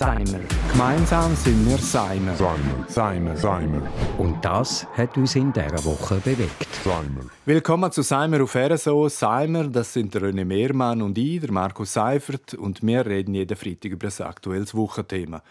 Seimer. Gemeinsam sind wir Seimer. Seimer. Seimer. Seimer. Und das hat uns in dieser Woche bewegt. Seimer. Willkommen zu Seimer auf RSO. Seimer, das sind der René Mehrmann und ich, der Markus Seifert. Und wir reden jeden Freitag über das aktuelle Wochenthema.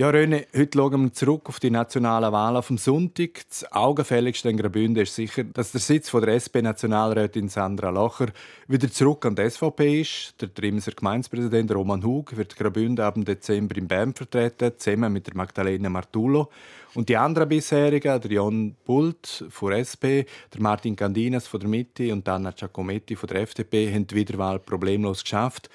Ja, René, heute schauen wir zurück auf die nationalen Wahlen vom Sonntag. Das augenfälligste in Graubünden ist sicher, dass der Sitz von der SP-Nationalrätin Sandra Locher wieder zurück an die SVP ist. Der Trimser Gemeindepräsident Roman Hug wird Graubünden ab Dezember in Bern vertreten, zusammen mit der Magdalena Martullo. Und die anderen bisherigen, der Jon Bult von SP, der Martin Candinas von der Mitte und Anna Giacometti von der FDP haben die Wiederwahl problemlos geschafft.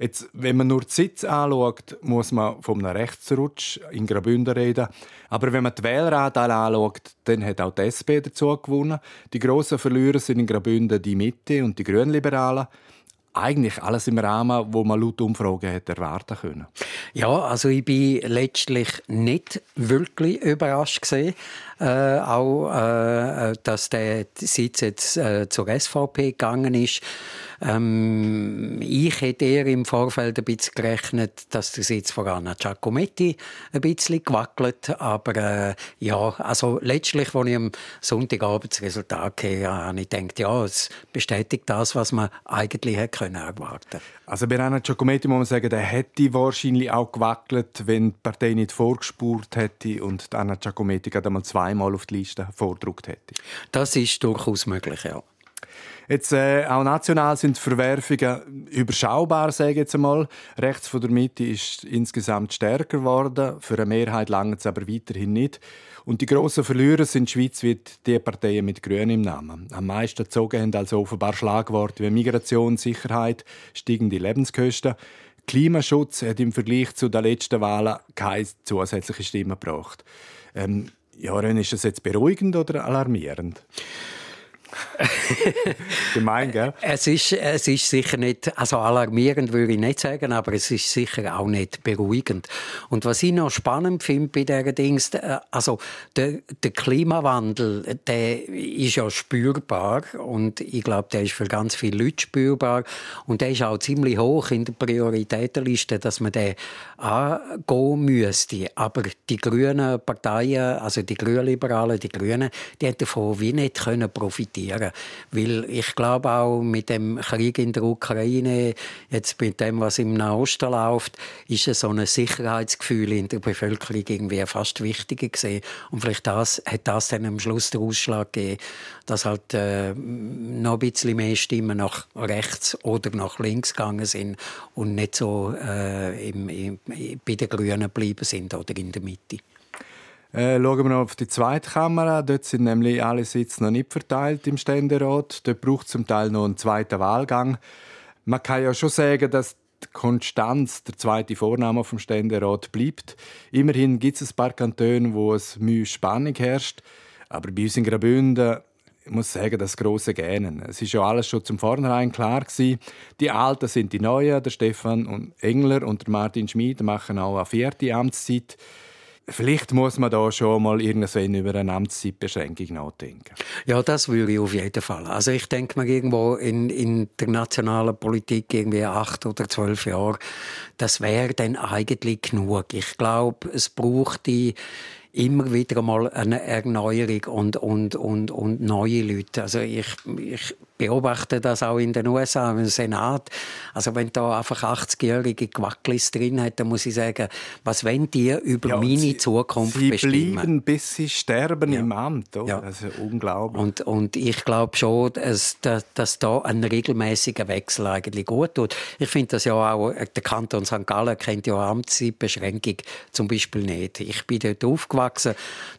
Jetzt, wenn man nur die Sitze anschaut, muss man von einem Rechtsrutsch in Graubünden reden. Aber wenn man die Wähleranteile anschaut, dann hat auch die SP dazu gewonnen. Die grossen Verlierer sind in Graubünden die Mitte und die Grünliberalen eigentlich alles im Rahmen, wo man laut Umfragen hätte erwarten können. Ja, also ich bin letztlich nicht wirklich überrascht gesehen, äh, auch, äh, dass der Sitz jetzt äh, zur SVP gegangen ist. Ähm, ich hätte eher im Vorfeld ein bisschen gerechnet, dass der Sitz von Anna Giacometti ein bisschen gewackelt. Aber äh, ja, also letztlich, als ich am Sonntagabend das Resultat hatte, habe ich gedacht, ja, es bestätigt das, was man eigentlich hätte können erwarten Also bei Anna Giacometti muss man sagen, der hätte wahrscheinlich auch gewackelt, wenn die Partei nicht vorgespurt hätte und Anna Giacometti gerade einmal zweimal auf die Liste vordruckt hätte. Das ist durchaus möglich, ja. Jetzt, äh, auch national sind die Verwerfungen überschaubar, sage ich jetzt einmal. Rechts von der Mitte ist insgesamt stärker geworden. Für eine Mehrheit langt es aber weiterhin nicht. Und die grossen Verlierer sind schweizweit die Parteien mit Grünen im Namen. Am meisten gezogen haben also offenbar Schlagworte wie Migration, Sicherheit, steigende Lebenskosten. Klimaschutz hat im Vergleich zu den letzten Wahlen keine zusätzliche Stimme gebracht. Ähm, ja, ist das jetzt beruhigend oder alarmierend? Gemein, gell? Es ist, es ist sicher nicht, also alarmierend würde ich nicht sagen, aber es ist sicher auch nicht beruhigend. Und was ich noch spannend finde bei dieser Dings, äh, also der, der Klimawandel, der ist ja spürbar und ich glaube, der ist für ganz viele Leute spürbar und der ist auch ziemlich hoch in der Prioritätenliste, dass man den angehen müsste. Aber die grünen Parteien, also die Grünliberalen, die Grünen, die hätten davon wie nicht profitieren diskutieren. Weil ich glaube auch mit dem Krieg in der Ukraine, jetzt mit dem, was im Nahosten läuft, ist so ein Sicherheitsgefühl in der Bevölkerung irgendwie fast wichtiger gesehen. Und vielleicht das, hat das dann am Schluss den Ausschlag gegeben, dass halt äh, noch ein bisschen mehr Stimmen nach rechts oder nach links gegangen sind und nicht so äh, im, im, bei den Grünen geblieben sind oder in der Mitte. Äh, schauen wir noch auf die zweite Kamera. Dort sind nämlich alle Sitze noch nicht verteilt im Ständerat. Dort braucht es zum Teil noch einen zweiten Wahlgang. Man kann ja schon sagen, dass Konstanz, der zweite Vorname vom Ständerat, bleibt. Immerhin gibt es ein paar Kantone, wo es Mühe Spannung herrscht. Aber bei uns in Graubünden ich muss sagen, das große Gähnen. Es ist ja alles schon zum Vornherein klar gewesen. Die Alten sind die Neuen. Der Stefan Engler und Martin Schmid machen auch eine vierte Amtszeit. Vielleicht muss man da schon mal irgendwann über eine Amtszeitbeschränkung nachdenken. Ja, das würde ich auf jeden Fall. Also ich denke mal irgendwo in, in der nationalen Politik irgendwie acht oder zwölf Jahre, das wäre dann eigentlich genug. Ich glaube, es braucht die immer wieder mal eine Erneuerung und, und, und, und neue Leute. Also ich, ich beobachte das auch in den USA, im Senat. Also wenn da einfach 80-jährige Quacklis drin hat, dann muss ich sagen, was wenn die über ja, meine sie, Zukunft sie bestimmen? Sie bleiben, bis sie sterben ja. im Amt. Oder? Ja. Das ist unglaublich. Und, und ich glaube schon, dass, dass da ein regelmäßiger Wechsel eigentlich gut tut. Ich finde das ja auch, der Kanton St. Gallen kennt ja Amtszeitbeschränkung zum Beispiel nicht. Ich bin dort aufgewachsen,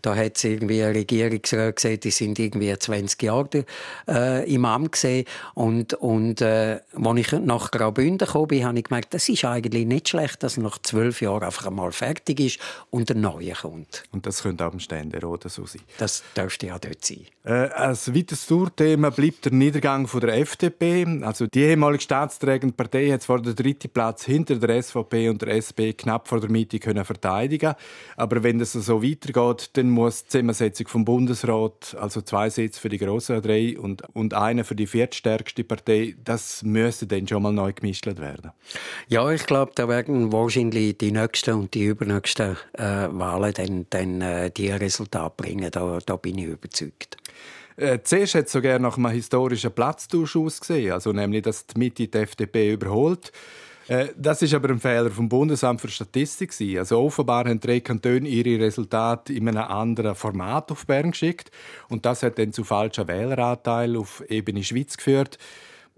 da hat es irgendwie eine Regierungsrat gesagt, die sind irgendwie 20 Jahre äh, im Amt gesehen. Und, und äh, als ich nach Graubünden gekommen bin, habe ich gemerkt, das ist eigentlich nicht schlecht, dass nach zwölf Jahren einfach einmal fertig ist und ein neuer kommt. Und das könnte auch im Ständerat so sein. Das dürfte ja dort sein. Äh, als weiteres Tourthema bleibt der Niedergang von der FDP. Also die ehemalige staatsträgende Partei hat zwar den dritten Platz hinter der SVP und der SP knapp vor der Mitte können verteidigen aber wenn das so weitergeht, dann muss die Zusammensetzung vom Bundesrat, also zwei Sitze für die grossen drei und, und einer für die viertstärkste Partei. Das müsste dann schon mal neu gemischt werden. Ja, ich glaube, da werden wahrscheinlich die nächsten und die übernächsten äh, Wahlen dann, dann äh, die Resultate bringen. Da, da bin ich überzeugt. Äh, zuerst hat es sogar nach einem historischen Platztausch ausgesehen, also nämlich, dass die Mitte die FDP überholt. Äh, das ist aber ein Fehler vom Bundesamt für Statistik. Also offenbar haben drei Kantone ihre Resultate in einem anderen Format auf Bern geschickt und das hat dann zu falschen Wähleranteilen auf Ebene Schweiz geführt.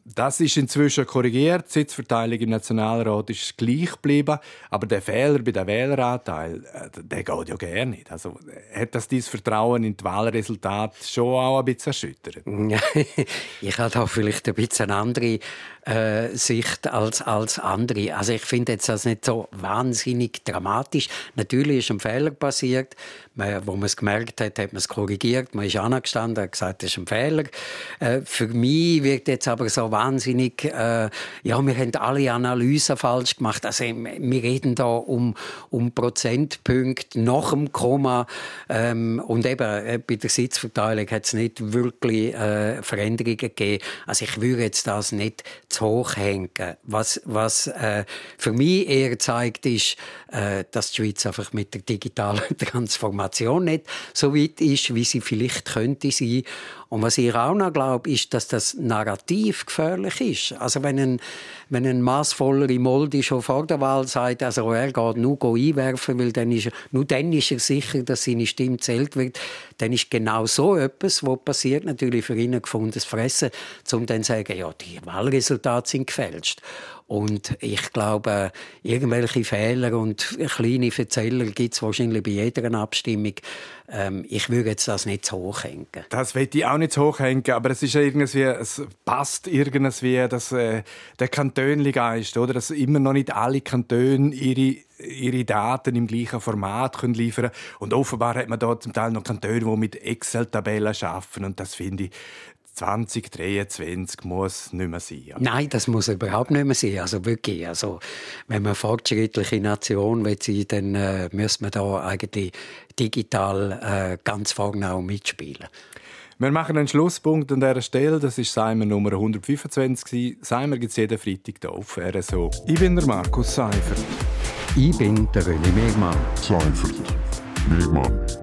Das ist inzwischen korrigiert. Die Sitzverteilung im Nationalrat ist gleich geblieben. Aber der Fehler bei den Wähleranteil, äh, der geht ja gar nicht. Also, hat das dein Vertrauen in die Wahlresultate schon auch ein bisschen erschüttert? ich habe da vielleicht ein bisschen eine andere äh, Sicht als, als andere. Also ich finde jetzt das nicht so wahnsinnig dramatisch. Natürlich ist ein Fehler passiert. Man, wo man es gemerkt hat, hat man es korrigiert. Man ist angestanden, hat gesagt, das ist ein Fehler. Äh, für mich wird jetzt aber so wahnsinnig, äh, ja, wir haben alle Analysen falsch gemacht. Also wir reden da um, um Prozentpunkte nach dem Komma. Ähm, und eben äh, bei der Sitzverteilung hat es nicht wirklich äh, Veränderungen gegeben. Also ich würde jetzt das nicht zu hoch hängen. Was, was äh, für mich eher zeigt, ist, äh, dass die Schweiz einfach mit der digitalen Transformation nicht so weit ist, wie sie vielleicht könnte sein. Und was ich auch noch glaube, ist, dass das Narrativ gefährlich ist. Also wenn ein, wenn ein massvoller Moldi schon vor der Wahl sagt, also er geht nur einwerfen, weil dann ist nur dann ist er sicher, dass seine Stimme zählt wird, dann ist genau so etwas, was passiert, natürlich für ihn ein gefundenes Fressen, um dann zu sagen, ja, die Wahlresultate sind gefälscht. Und ich glaube, irgendwelche Fehler und kleine Verzähler gibt es wahrscheinlich bei jeder Abstimmung. Ähm, ich würde jetzt das nicht zu hoch hängen. Das will ich auch nicht zu hoch hängen, aber es ist irgendwie, es passt irgendwie, dass äh, der Kantönli-Geist, oder? Dass immer noch nicht alle Kantone ihre ihre Daten im gleichen Format können liefern und offenbar hat man da zum Teil noch Kantone, die mit Excel-Tabellen arbeiten und das finde ich 2023 muss nicht mehr sein. Oder? Nein, das muss überhaupt nicht mehr sein. Also wirklich, also wenn man fortschrittliche Nation will sein, dann äh, muss man da eigentlich digital äh, ganz vorne auch mitspielen. Wir machen einen Schlusspunkt an dieser Stelle. Das ist Seimer Nummer 125. Seimer gibt es jeden Freitag hier auf RSO. Ich bin der Markus Seifert. Ich bin der René Megmann. Seifert. Megmann.